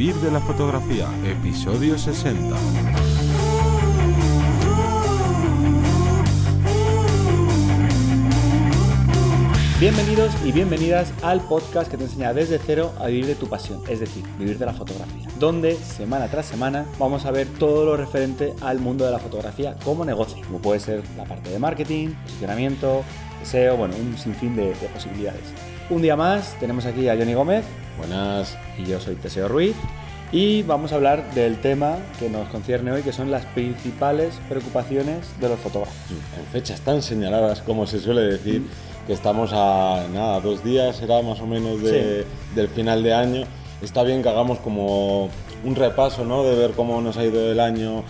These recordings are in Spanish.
Vivir de la fotografía, episodio 60. Bienvenidos y bienvenidas al podcast que te enseña desde cero a vivir de tu pasión, es decir, vivir de la fotografía, donde semana tras semana vamos a ver todo lo referente al mundo de la fotografía como negocio, como puede ser la parte de marketing, posicionamiento, SEO, bueno, un sinfín de, de posibilidades. Un día más tenemos aquí a Johnny Gómez. Buenas. Y yo soy Teseo Ruiz. Y vamos a hablar del tema que nos concierne hoy, que son las principales preocupaciones de los fotógrafos. En fechas tan señaladas, como se suele decir, que estamos a nada, dos días, será más o menos de, del final de año. Está bien que hagamos como un repaso, ¿no? De ver cómo nos ha ido el año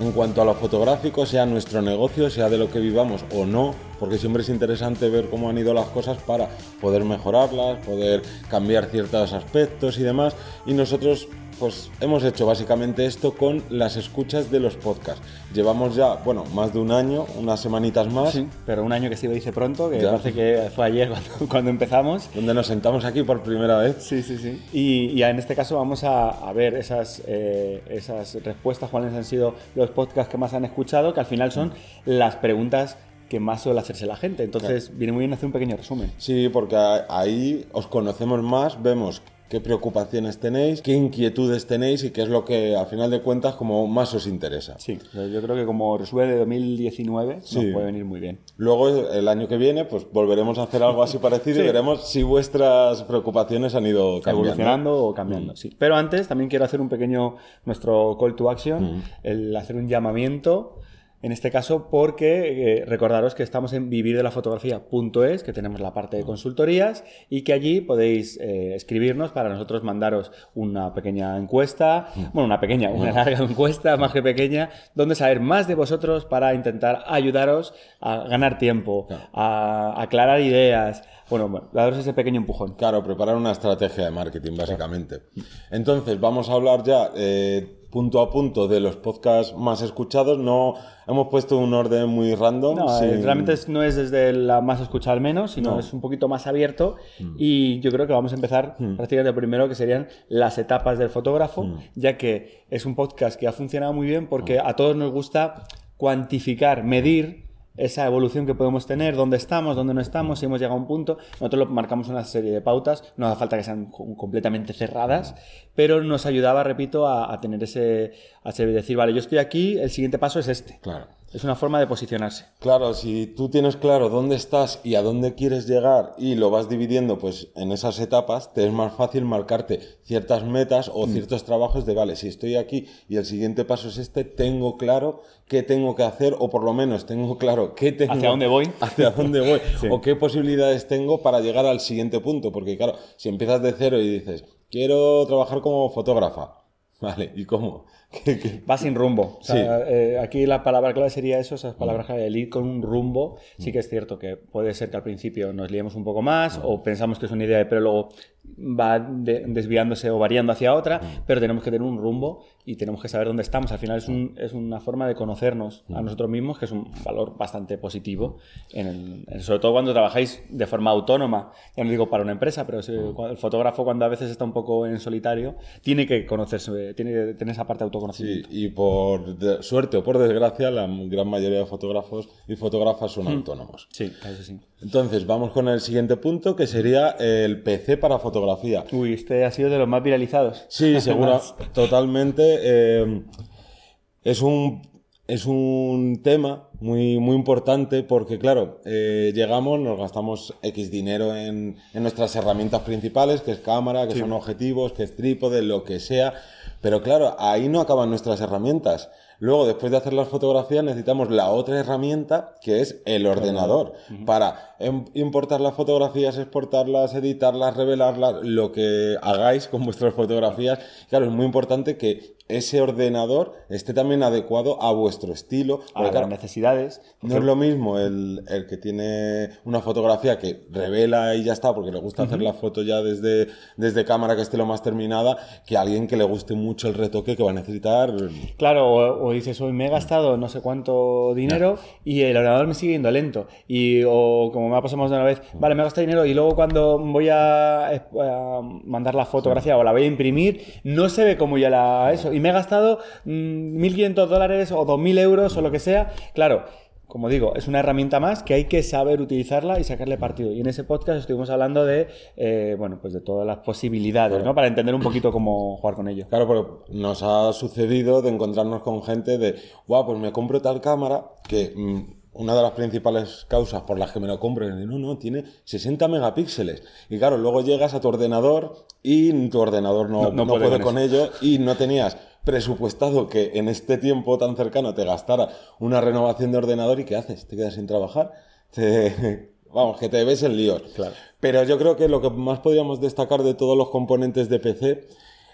en cuanto a lo fotográfico, sea nuestro negocio, sea de lo que vivamos o no, porque siempre es interesante ver cómo han ido las cosas para poder mejorarlas, poder cambiar ciertos aspectos y demás. Y nosotros pues hemos hecho básicamente esto con las escuchas de los podcasts. Llevamos ya, bueno, más de un año, unas semanitas más. Sí, pero un año que se dice pronto, que parece que fue ayer cuando, cuando, empezamos. Donde nos sentamos aquí por primera vez. Sí, sí, sí. Y, y en este caso vamos a, a ver esas, eh, esas respuestas, cuáles han sido los podcasts que más han escuchado, que al final son las preguntas que más suele hacerse la gente. Entonces claro. viene muy bien hacer un pequeño resumen. Sí, porque ahí os conocemos más, vemos qué preocupaciones tenéis, qué inquietudes tenéis y qué es lo que al final de cuentas como más os interesa. Sí, yo creo que como resumen de 2019 sí. nos puede venir muy bien. Luego el año que viene pues volveremos a hacer algo así parecido sí. y veremos si vuestras preocupaciones han ido cambiando. evolucionando o cambiando. Mm. Sí. Pero antes también quiero hacer un pequeño nuestro call to action, mm. el hacer un llamamiento en este caso porque eh, recordaros que estamos en vivirdelafotografía.es, que tenemos la parte de consultorías y que allí podéis eh, escribirnos para nosotros mandaros una pequeña encuesta, bueno, una pequeña, una larga encuesta, más que pequeña, donde saber más de vosotros para intentar ayudaros a ganar tiempo, a aclarar ideas, bueno, bueno, daros ese pequeño empujón. Claro, preparar una estrategia de marketing, básicamente. Entonces, vamos a hablar ya eh, punto a punto de los podcasts más escuchados. No hemos puesto un orden muy random. No, sin... realmente no es desde la más escuchada al menos, sino no. es un poquito más abierto. Mm. Y yo creo que vamos a empezar mm. prácticamente primero, que serían las etapas del fotógrafo, mm. ya que es un podcast que ha funcionado muy bien porque a todos nos gusta cuantificar, medir esa evolución que podemos tener, dónde estamos, dónde no estamos, si hemos llegado a un punto. Nosotros lo marcamos una serie de pautas, no hace falta que sean completamente cerradas, pero nos ayudaba, repito, a, a tener ese, a decir, vale, yo estoy aquí, el siguiente paso es este. Claro. Es una forma de posicionarse. Claro, si tú tienes claro dónde estás y a dónde quieres llegar y lo vas dividiendo pues en esas etapas, te es más fácil marcarte ciertas metas o mm. ciertos trabajos de, vale, si estoy aquí y el siguiente paso es este, tengo claro qué tengo que hacer o por lo menos tengo claro qué tengo... ¿Hacia dónde voy? Hacia dónde voy sí. o qué posibilidades tengo para llegar al siguiente punto. Porque claro, si empiezas de cero y dices, quiero trabajar como fotógrafa, vale, ¿y cómo? Va sin rumbo. O sea, sí. eh, aquí la palabra clave sería eso, esas palabras clave, el ir con un rumbo. Sí que es cierto que puede ser que al principio nos liemos un poco más o pensamos que es una idea, pero luego va de, desviándose o variando hacia otra, pero tenemos que tener un rumbo y tenemos que saber dónde estamos. Al final es, un, es una forma de conocernos a nosotros mismos, que es un valor bastante positivo, en el, sobre todo cuando trabajáis de forma autónoma. Ya no digo para una empresa, pero el fotógrafo cuando a veces está un poco en solitario, tiene que conocerse, tiene que tener esa parte de Sí, y por suerte o por desgracia, la gran mayoría de fotógrafos y fotógrafas son mm. autónomos. Sí, eso sí. Entonces, vamos con el siguiente punto, que sería el PC para fotografía. Uy, este ha sido de los más viralizados. Sí, seguro, totalmente. Eh, es un es un tema muy, muy importante porque, claro, eh, llegamos, nos gastamos X dinero en, en, nuestras herramientas principales, que es cámara, que sí. son objetivos, que es trípode, lo que sea. Pero claro, ahí no acaban nuestras herramientas. Luego, después de hacer las fotografías, necesitamos la otra herramienta, que es el ordenador, uh -huh. para importar las fotografías, exportarlas, editarlas, revelarlas, lo que hagáis con vuestras fotografías. Claro, es muy importante que ese ordenador esté también adecuado a vuestro estilo. A las claro, necesidades. No es lo mismo el, el, que tiene una fotografía que revela y ya está, porque le gusta uh -huh. hacer la foto ya desde, desde cámara que esté lo más terminada, que alguien que le guste mucho el retoque que va a necesitar. Claro, o, o dices, hoy me he gastado no sé cuánto dinero y el ordenador me sigue yendo lento. Y, o como me ha pasado más de una vez, vale, me he gastado dinero y luego cuando voy a, a mandar la fotografía o la voy a imprimir, no se ve como ya la eso. Y me he gastado 1.500 mm, dólares o 2.000 euros o lo que sea. Claro, como digo, es una herramienta más que hay que saber utilizarla y sacarle partido. Y en ese podcast estuvimos hablando de, eh, bueno, pues de todas las posibilidades, ¿no? Para entender un poquito cómo jugar con ello. Claro, pero nos ha sucedido de encontrarnos con gente de, guau, pues me compro tal cámara que... Mm, una de las principales causas por las que me lo compro es, no, no, tiene 60 megapíxeles. Y claro, luego llegas a tu ordenador y tu ordenador no, no, puede, con ello y no tenías presupuestado que en este tiempo tan cercano te gastara una renovación de ordenador y ¿qué haces? ¿Te quedas sin trabajar? Vamos, que te ves en líos. Claro. Pero yo creo que lo que más podríamos destacar de todos los componentes de PC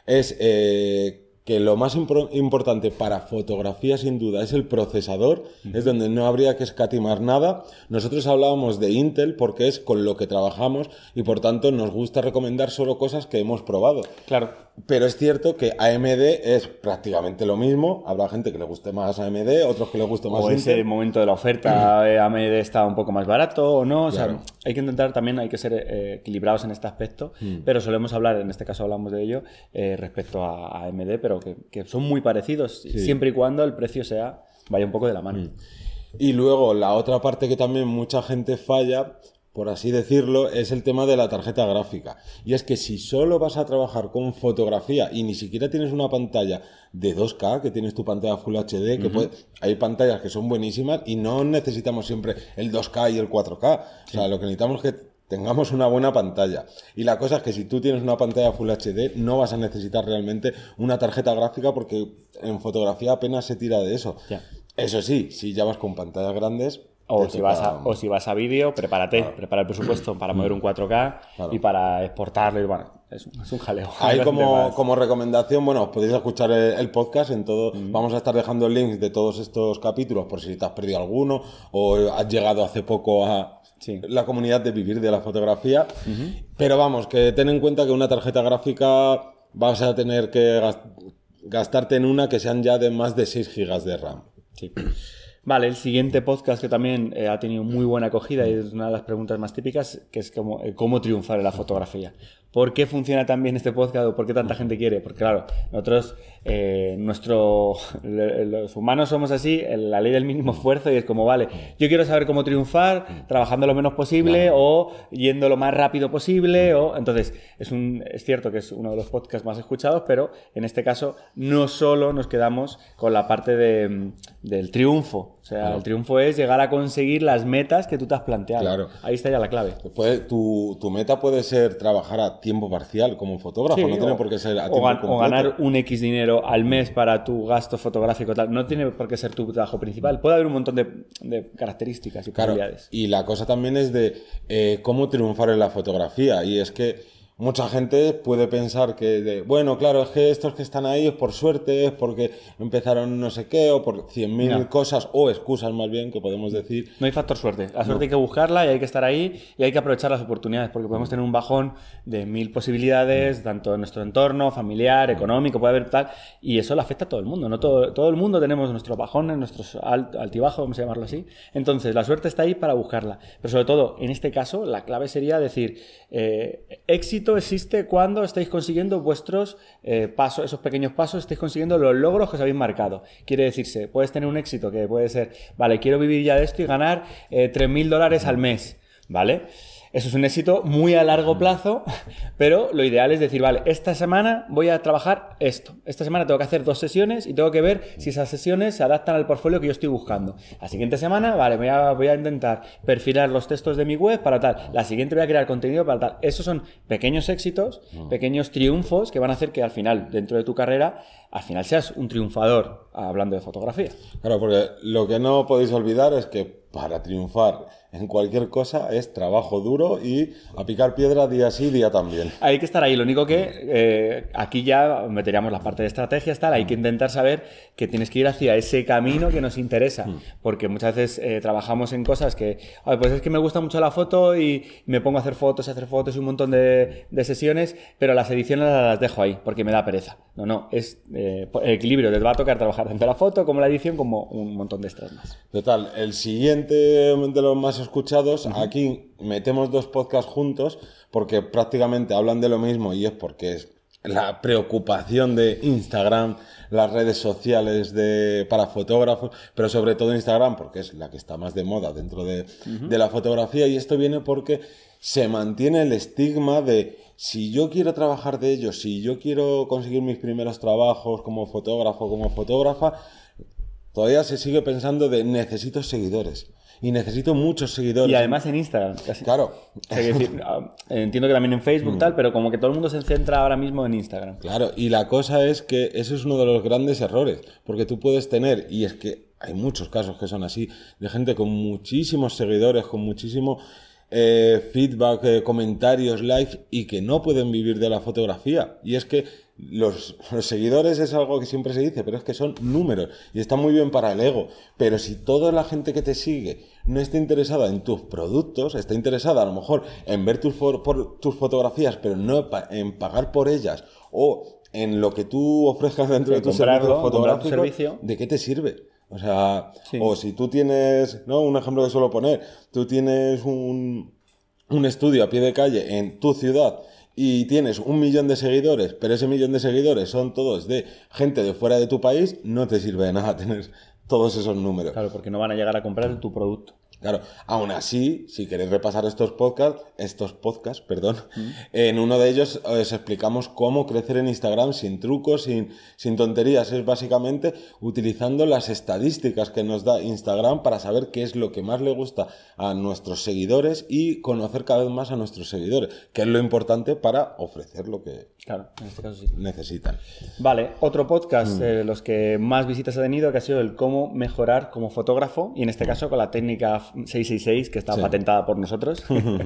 es eh, que lo más importante para fotografía sin duda es el procesador, es donde no habría que escatimar nada. Nosotros hablábamos de Intel porque es con lo que trabajamos y por tanto nos gusta recomendar solo cosas que hemos probado. Claro. Pero es cierto que AMD es prácticamente lo mismo. Habrá gente que le guste más AMD, otros que le guste más o ese momento de la oferta AMD está un poco más barato o no. O sea, hay que intentar también, hay que ser eh, equilibrados en este aspecto, pero solemos hablar, en este caso hablamos de ello, eh, respecto a, AMD, pero que, son muy parecidos, siempre y cuando el precio sea vaya un poco de la mano. Mm. Y luego la otra parte que también mucha gente falla por así decirlo, es el tema de la tarjeta gráfica. Y es que si solo vas a trabajar con fotografía y ni siquiera tienes una pantalla de 2K, que tienes tu pantalla Full HD, que hay pantallas que son buenísimas y no necesitamos siempre el 2K y el 4K. O sea, lo que necesitamos es que tengamos una buena pantalla. Y la cosa es que si tú tienes una pantalla Full HD, no vas a necesitar realmente una tarjeta gráfica porque en fotografía apenas se tira de eso. Eso sí, si ya vas con pantallas grandes, o si, vas a, o si vas a vídeo, prepárate, prepara el presupuesto para mover un 4K y para exportarlo y bueno, es un, jaleo. Ahí como, como, recomendación, bueno, podéis escuchar el, podcast en todo, vamos a estar dejando links de todos estos capítulos por si te has perdido alguno o has llegado hace poco a la comunidad de vivir de la fotografía. Pero vamos, que ten en cuenta que una tarjeta gráfica vas a tener que gastarte en una que sean ya de más de 6 gigas de RAM. Sí. Vale, el siguiente podcast que también eh, ha tenido muy buena acogida y es una de las preguntas más típicas, que es eh, cómo triunfar en la fotografía. ¿Por qué funciona tan bien este podcast o por qué tanta gente quiere? Porque claro, nosotros, eh, nuestro, los humanos somos así, la ley del mínimo esfuerzo y es como, vale, yo quiero saber cómo triunfar, trabajando lo menos posible o yendo lo más rápido posible. O, entonces, es, un, es cierto que es uno de los podcasts más escuchados, pero en este caso no solo nos quedamos con la parte de, del triunfo. O sea, el triunfo es llegar a conseguir las metas que tú te has planteado. Claro. Ahí está ya la clave. tu, tu meta puede ser trabajar a tiempo parcial como fotógrafo, no tiene por qué ser a tiempo o, o ganar un X dinero al mes para tu gasto fotográfico, tal. No tiene por qué ser tu trabajo principal. Puede haber un montón de, características y claro, Y la cosa también es de eh, cómo triunfar en la fotografía. Y es que mucha gente puede pensar que, bueno, claro, es que estos que están ahí es por suerte, es porque empezaron no sé qué, o por cien mil cosas, o excusas más bien, que podemos decir. No hay factor suerte. La suerte hay que buscarla y hay que estar ahí y hay que aprovechar las oportunidades, porque podemos tener un bajón de mil posibilidades, tanto en nuestro entorno, familiar, económico, puede haber tal, y eso le afecta a todo el mundo, ¿no? Todo, todo el mundo tenemos nuestros bajones, nuestros altibajos, vamos a llamarlo así. Entonces, la suerte está ahí para buscarla. Pero sobre todo, en este caso, la clave sería decir, eh, éxito existe cuando estáis consiguiendo vuestros eh, pasos, esos pequeños pasos, estáis consiguiendo los logros que os habéis marcado. Quiere decirse, puedes tener un éxito que puede ser, vale, quiero vivir ya de esto y ganar eh, 3.000 dólares al mes, ¿vale? Eso es un éxito muy a largo plazo, pero lo ideal es decir, vale, esta semana voy a trabajar esto. Esta semana tengo que hacer dos sesiones y tengo que ver si esas sesiones se adaptan al portfolio que yo estoy buscando. La siguiente semana, vale, voy a, voy a intentar perfilar los textos de mi web para tal. La siguiente voy a crear contenido para tal. Esos son pequeños éxitos, mm. pequeños triunfos que van a hacer que al final, dentro de tu carrera, al final seas un triunfador hablando de fotografía. Claro, porque lo que no podéis olvidar es que para triunfar en cualquier cosa es trabajo duro y a picar piedra día sí, día también. Hay que estar ahí. Lo único que eh, aquí ya meteríamos la parte de estrategia, tal. Hay que intentar saber que tienes que ir hacia ese camino que nos interesa. Mm. Porque muchas veces eh, trabajamos en cosas que, pues es que me gusta mucho la foto y me pongo a hacer fotos, a hacer fotos y un montón de, sesiones, pero las ediciones las dejo ahí porque me da pereza. No, no, es eh, el equilibrio. Te va a tocar trabajar tanto la foto como la edición como un montón de extras más. Total, el siguiente de los más escuchados, aquí metemos dos podcasts juntos porque prácticamente hablan de lo mismo y es porque es la preocupación de Instagram, las redes sociales de, para fotógrafos, pero sobre todo Instagram, porque es la que está más de moda dentro de, de la fotografía, y esto viene porque se mantiene el estigma de si yo quiero trabajar de ello, si yo quiero conseguir mis primeros trabajos como fotógrafo, como fotógrafa, todavía se sigue pensando de necesito seguidores y necesito muchos seguidores. Y además en Instagram, casi. Claro. Ah, entiendo que también en Facebook tal, pero como que todo el mundo se centra ahora mismo en Instagram. Claro, y la cosa es que eso es uno de los grandes errores, porque tú puedes tener, y es que hay muchos casos que son así, de gente con muchísimos seguidores, con muchísimo eh, feedback, eh, comentarios, likes, y que no pueden vivir de la fotografía. Y es que los, seguidores es algo que siempre se dice, pero es que son números y está muy bien para el ego. Pero si toda la gente que te sigue no está interesada en tus productos, está interesada a lo mejor en ver tus, tus fotografías, pero no en pagar por ellas o en lo que tú ofrezcas dentro de, tu servicio fotográfico, ¿de qué te sirve? O sea, o si tú tienes, ¿no? Un ejemplo que suelo poner, tú tienes un, un estudio a pie de calle en tu ciudad y tienes un millón de seguidores, pero ese millón de seguidores son todos de gente de fuera de tu país, no te sirve de nada tener todos esos números. Claro, porque no van a llegar a comprar tu producto. Claro, aún así, si queréis repasar estos podcasts, estos podcasts, perdón, en uno de ellos os explicamos cómo crecer en Instagram sin trucos, sin, sin tonterías. Es básicamente utilizando las estadísticas que nos da Instagram para saber qué es lo que más le gusta a nuestros seguidores y conocer cada vez más a nuestros seguidores, que es lo importante para ofrecer lo que claro, en este caso necesitan. Vale, otro podcast mm. de los que más visitas ha tenido que ha sido el cómo mejorar como fotógrafo y en este caso con la técnica 666, que está patentada por nosotros,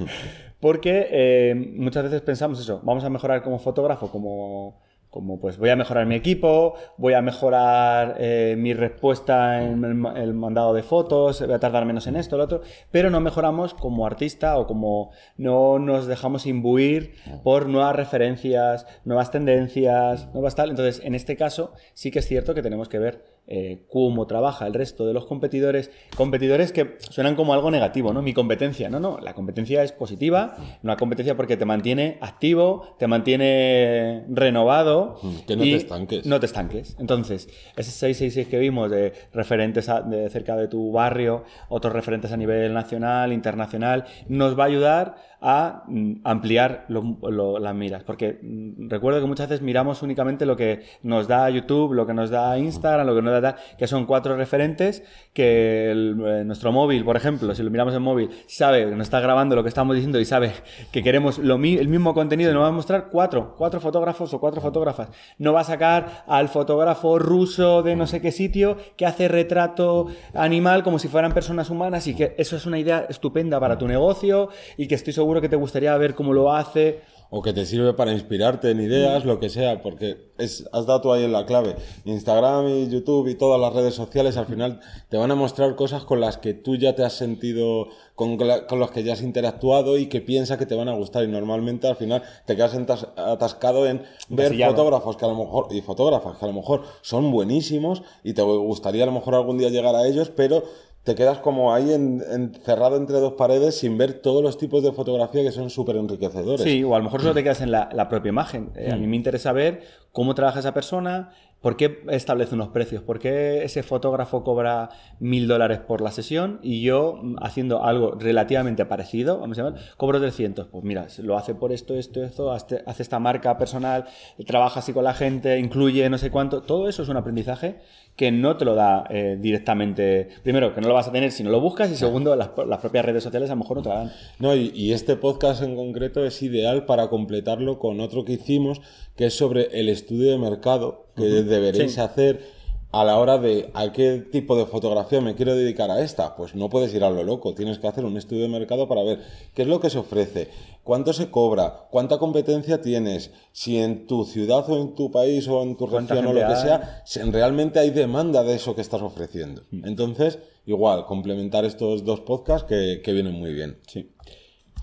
porque eh, muchas veces pensamos eso, vamos a mejorar como fotógrafo, como, como pues voy a mejorar mi equipo, voy a mejorar eh, mi respuesta en el, mandado de fotos, voy a tardar menos en esto, lo otro, pero no mejoramos como artista o como no nos dejamos imbuir por nuevas referencias, nuevas tendencias, nuevas tal. Entonces, en este caso sí que es cierto que tenemos que ver eh, cómo trabaja el resto de los competidores, competidores que suenan como algo negativo, ¿no? Mi competencia, no, no, la competencia es positiva, una competencia porque te mantiene activo, te mantiene renovado. Mm, que no te estanques. No te estanques. Entonces, ese 666 que vimos de referentes de cerca de tu barrio, otros referentes a nivel nacional, internacional, nos va a ayudar a mm, ampliar las miras. Porque mm, recuerdo que muchas veces miramos únicamente lo que nos da YouTube, lo que nos da Instagram, lo que nos da, que son cuatro referentes, que eh, nuestro móvil, por ejemplo, si lo miramos en móvil, sabe que nos está grabando lo que estamos diciendo y sabe que queremos lo, el mismo contenido y nos va a mostrar cuatro, cuatro fotógrafos o cuatro fotógrafas. No va a sacar al fotógrafo ruso de no sé qué sitio que hace retrato animal como si fueran personas humanas y que eso es una idea estupenda para tu negocio y que estoy seguro que te gustaría ver cómo lo hace. O que te sirve para inspirarte en ideas, lo que sea, porque es, has dado tú ahí en la clave. Instagram y YouTube y todas las redes sociales al final te van a mostrar cosas con las que tú ya te has sentido, con, con las que ya has interactuado y que piensas que te van a gustar. Y normalmente al final te quedas atascado en ver fotógrafos que a lo mejor, y fotógrafas que a lo mejor son buenísimos y te gustaría a lo mejor algún día llegar a ellos, pero te quedas como ahí encerrado entre dos paredes sin ver todos los tipos de fotografía que son súper enriquecedores. Sí, o a lo mejor solo te quedas en la, propia imagen. Eh, a mí me interesa ver cómo trabaja esa persona, por qué establece unos precios, por qué ese fotógrafo cobra mil dólares por la sesión y yo haciendo algo relativamente parecido, vamos a llamar, cobro 300. Pues mira, lo hace por esto, esto, esto, hace esta marca personal, trabaja así con la gente, incluye no sé cuánto. Todo eso es un aprendizaje que no te lo da eh, directamente. Primero, que no lo vas a tener si no lo buscas, y segundo, las, propias redes sociales a lo mejor no te lo dan. No, y, este podcast en concreto es ideal para completarlo con otro que hicimos, que es sobre el estudio de mercado que deberéis hacer a la hora de a qué tipo de fotografía me quiero dedicar a esta, pues no puedes ir a lo loco, tienes que hacer un estudio de mercado para ver qué es lo que se ofrece, cuánto se cobra, cuánta competencia tienes, si en tu ciudad o en tu país o en tu región o lo que sea, si realmente hay demanda de eso que estás ofreciendo. Entonces, igual, complementar estos dos podcasts que, que vienen muy bien. Sí.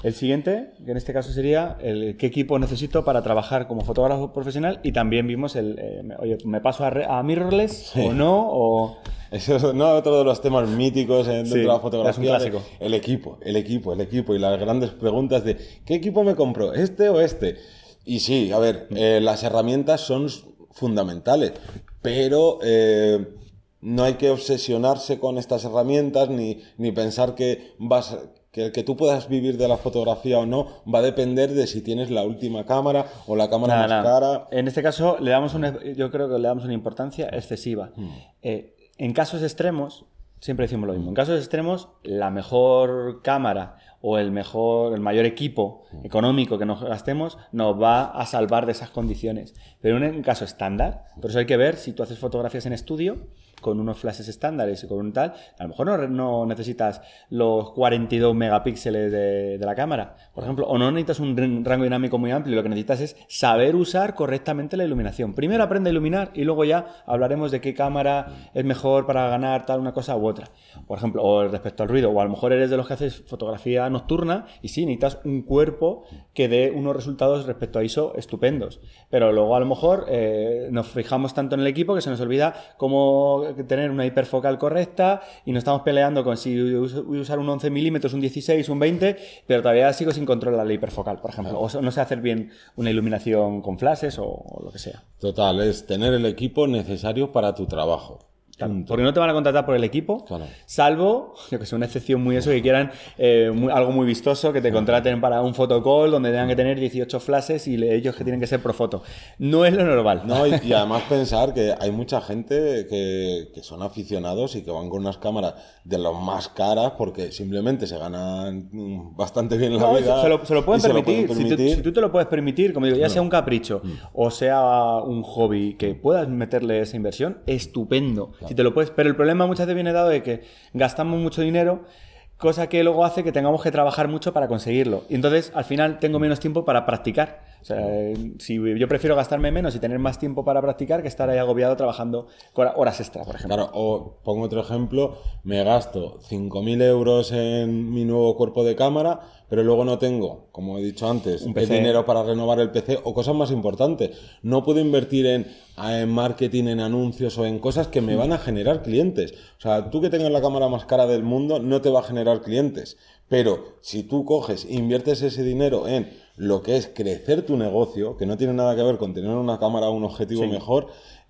El siguiente, que en este caso sería el qué equipo necesito para trabajar como fotógrafo profesional y también vimos el, eh, oye, ¿me paso a, mirrorless o no? O... Eso es no, otro de los temas míticos dentro de la fotografía. Es un clásico. el equipo, el equipo, el equipo y las grandes preguntas de ¿qué equipo me compro? ¿Este o este? Y sí, a ver, eh, las herramientas son fundamentales, pero eh, no hay que obsesionarse con estas herramientas ni, ni pensar que vas que el que tú puedas vivir de la fotografía o no va a depender de si tienes la última cámara o la cámara más cara. En este caso, le damos una, yo creo que le damos una importancia excesiva. Hmm. Eh, en casos extremos, siempre decimos lo mismo. En casos extremos, la mejor cámara o el mejor, el mayor equipo hmm. económico que nos gastemos nos va a salvar de esas condiciones. Pero en un caso estándar, por eso hay que ver si tú haces fotografías en estudio con unos flashes estándares y con un tal, a lo mejor no, necesitas los 42 megapíxeles de, la cámara, por ejemplo, o no necesitas un rango dinámico muy amplio, lo que necesitas es saber usar correctamente la iluminación. Primero aprende a iluminar y luego ya hablaremos de qué cámara es mejor para ganar tal una cosa u otra. Por ejemplo, o respecto al ruido, o a lo mejor eres de los que haces fotografía nocturna y sí, necesitas un cuerpo que dé unos resultados respecto a ISO estupendos. Pero luego a lo mejor eh, nos fijamos tanto en el equipo que se nos olvida cómo tener una hiperfocal correcta y no estamos peleando con si voy a usar un 11 milímetros, un 16, un 20, pero todavía sigo sin controlar la hiperfocal, por ejemplo. O no sé hacer bien una iluminación con flashes o lo que sea. Total, es tener el equipo necesario para tu trabajo. Porque no te van a contratar por el equipo, salvo, yo que sé, una excepción muy eso, que quieran eh, algo muy vistoso, que te contraten para un fotocall donde tengan que tener 18 flashes y ellos que tienen que ser pro foto. No es lo normal. No, y, además pensar que hay mucha gente que, son aficionados y que van con unas cámaras de las más caras porque simplemente se ganan bastante bien la vida. Se lo, se lo pueden permitir. Si, tú, te lo puedes permitir, como digo, ya sea un capricho mm. o sea un hobby que puedas meterle esa inversión, estupendo te lo puedes. Pero el problema muchas veces viene dado de que gastamos mucho dinero, cosa que luego hace que tengamos que trabajar mucho para conseguirlo. Y entonces, al final, tengo menos tiempo para practicar. O sea, si yo prefiero gastarme menos y tener más tiempo para practicar que estar ahí agobiado trabajando horas extra, por ejemplo. Claro, o pongo otro ejemplo, me gasto 5.000 euros en mi nuevo cuerpo de cámara, pero luego no tengo, como he dicho antes, el dinero para renovar el PC o cosas más importantes. No puedo invertir en, en marketing, en anuncios o en cosas que me van a generar clientes. O sea, tú que tengas la cámara más cara del mundo no te va a generar clientes. Pero si tú coges e inviertes ese dinero en lo que es crecer tu negocio, que no tiene nada que ver con tener una cámara o un objetivo mejor,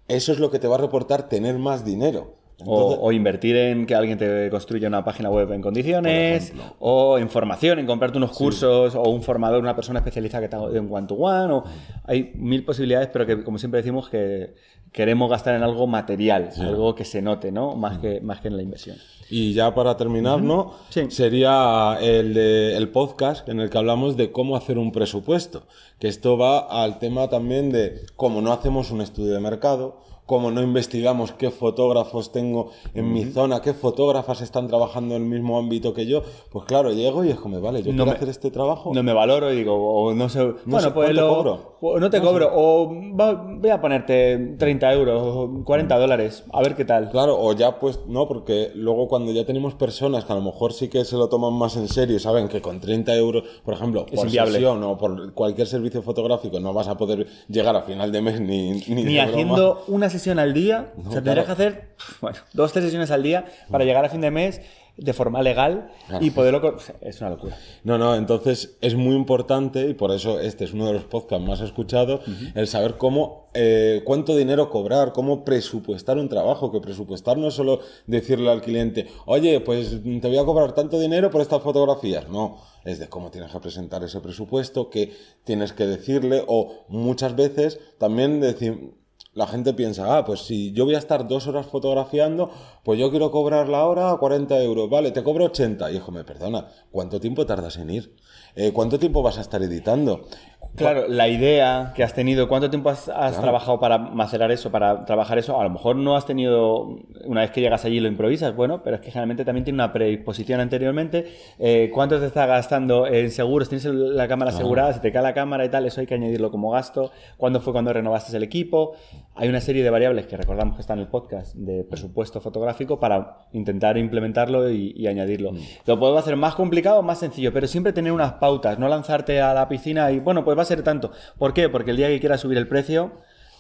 eso es lo que te va a reportar tener más dinero. O, invertir en que alguien te construya una página web en condiciones, o en formación, en comprarte unos cursos, o un formador, una persona especializada que te haga un one-to-one. o... Hay mil posibilidades, pero que, como siempre decimos, que queremos gastar en algo material, algo que se note, ¿no? Más, que, más que en la inversión. Y ya para terminar, ¿no? Sería el, el podcast en el que hablamos de cómo hacer un presupuesto. Que esto va al tema también de cómo no hacemos un estudio de mercado, como no investigamos qué fotógrafos tengo en mi zona, qué fotógrafas están trabajando en el mismo ámbito que yo, pues claro, llego y es como, vale, yo no quiero hacer este trabajo. No me valoro y digo, o no sé, no bueno, pues lo, cobro. O no te cobro, o voy a ponerte 30 euros o 40 dólares, a ver qué tal. Claro, o ya pues no, porque luego cuando ya tenemos personas que a lo mejor sí que se lo toman más en serio, saben que con 30 euros, por ejemplo, por sesión o por cualquier servicio fotográfico no vas a poder llegar a final de mes ni Ni, ni haciendo una sesión al día. o sea, tendrías que hacer, bueno, dos, tres sesiones al día para llegar a fin de mes de forma legal y poderlo... Es una locura. No, no, entonces es muy importante y por eso este es uno de los podcasts más escuchados, el saber cómo, eh, cuánto dinero cobrar, cómo presupuestar un trabajo, que presupuestar no es solo decirle al cliente, oye, pues te voy a cobrar tanto dinero por estas fotografías, no, es de cómo tienes que presentar ese presupuesto, qué tienes que decirle o muchas veces también decir la gente piensa, ah, pues si yo voy a estar dos horas fotografiando, pues yo quiero cobrar la hora a 40 euros, vale, te cobro 80. Y hijo, me perdona, ¿cuánto tiempo tardas en ir? Eh, ¿Cuánto tiempo vas a estar editando? Claro, la idea que has tenido, ¿cuánto tiempo has, trabajado para macerar eso, para trabajar eso? A lo mejor no has tenido, una vez que llegas allí lo improvisas, bueno, pero es que generalmente también tiene una predisposición anteriormente. Eh, ¿Cuánto te está gastando en seguros? ¿Tienes la cámara asegurada? Si te cae la cámara y tal, eso hay que añadirlo como gasto. ¿Cuándo fue cuando renovaste el equipo? Hay una serie de variables que recordamos que está en el podcast de presupuesto fotográfico para intentar implementarlo y, añadirlo. Mm. Lo puedo hacer más complicado o más sencillo, pero siempre tener unas pautas, no lanzarte a la piscina y bueno, pues va a ser tanto. ¿Por qué? Porque el día que quieras subir el precio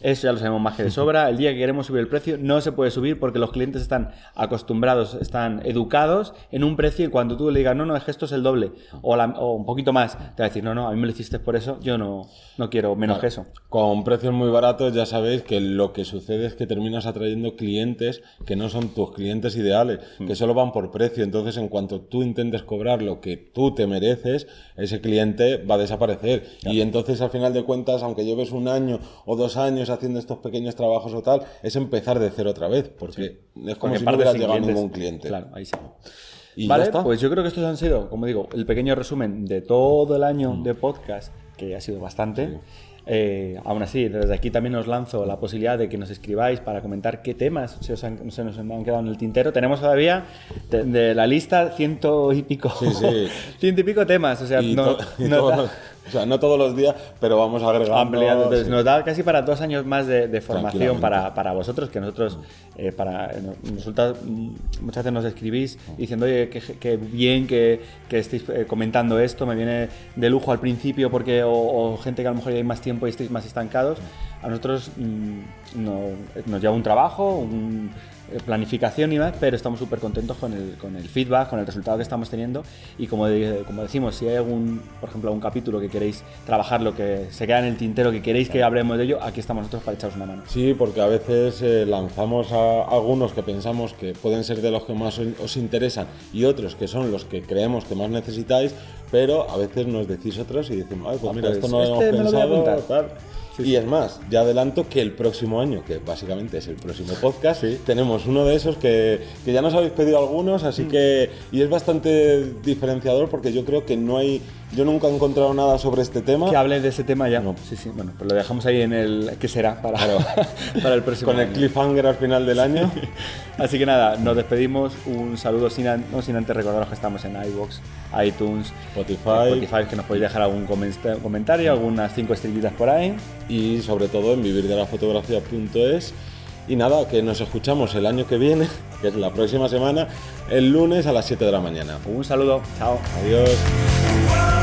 eso ya lo sabemos más que de sobra. El día que queremos subir el precio no se puede subir porque los clientes están acostumbrados, están educados en un precio y cuando tú le digas, no, no, es que esto es el doble o, un poquito más, te va a decir, no, no, a mí me lo hiciste por eso, yo no, no quiero menos que eso. Con precios muy baratos ya sabéis que lo que sucede es que terminas atrayendo clientes que no son tus clientes ideales, mm. que solo van por precio. Entonces, en cuanto tú intentes cobrar lo que tú te mereces, ese cliente va a desaparecer. Y entonces, al final de cuentas, aunque lleves un año o dos años haciendo estos pequeños trabajos o tal, es empezar de cero otra vez, porque es como si no hubieras llegado a ningún cliente. Claro, ahí sí. ¿Y vale, pues yo creo que estos han sido, como digo, el pequeño resumen de todo el año mm. de podcast, que ha sido bastante. Eh, aún así, desde aquí también os lanzo la posibilidad de que nos escribáis para comentar qué temas se, os han, se nos han quedado en el tintero. Tenemos todavía de, la lista ciento y pico, ciento y pico temas. O sea, no, o sea, no todos los días, pero vamos agregando. Ampliando. Entonces, nos da casi para dos años más de, formación para, para, vosotros, que nosotros, eh, para, resulta, muchas veces nos escribís diciendo, oye, qué bien que, que estéis eh, comentando esto, me viene de lujo al principio, porque, o, gente que a lo mejor hay más tiempo y estéis más estancados. A nosotros mm, nos lleva un trabajo, un planificación y más, pero estamos súper contentos con el, con el feedback, con el resultado que estamos teniendo. Y como, como decimos, si hay algún, por ejemplo, algún capítulo que queréis trabajar, lo que se queda en el tintero, que queréis que hablemos de ello, aquí estamos nosotros para echaros una mano. Sí, porque a veces eh, lanzamos a algunos que pensamos que pueden ser de los que más os interesan y otros que son los que creemos que más necesitáis, pero a veces nos decís otros y decimos, ay, pues ah, mira, pues esto no lo este hemos pensado, y es más, ya adelanto que el próximo año, que básicamente es el próximo podcast, tenemos uno de esos que, que, ya nos habéis pedido algunos, así mm. que. Y es bastante diferenciador porque yo creo que no hay yo nunca he encontrado nada sobre este tema. Que hable de ese tema ya. No. Sí, sí. Bueno, pues lo dejamos ahí en el. ¿Qué será? Para, para el próximo. Con el cliffhanger al final del año. Así que nada, nos despedimos. Un saludo sin, no, sin antes recordaros que estamos en iBox, iTunes, Spotify. Spotify, que nos podéis dejar algún comentario, algunas cinco estrellitas por ahí. Y sobre todo en vivirdelafotografía.es. Y nada, que nos escuchamos el año que viene, que es la próxima semana, el lunes a las 7 de la mañana. Un saludo, chao. Adiós.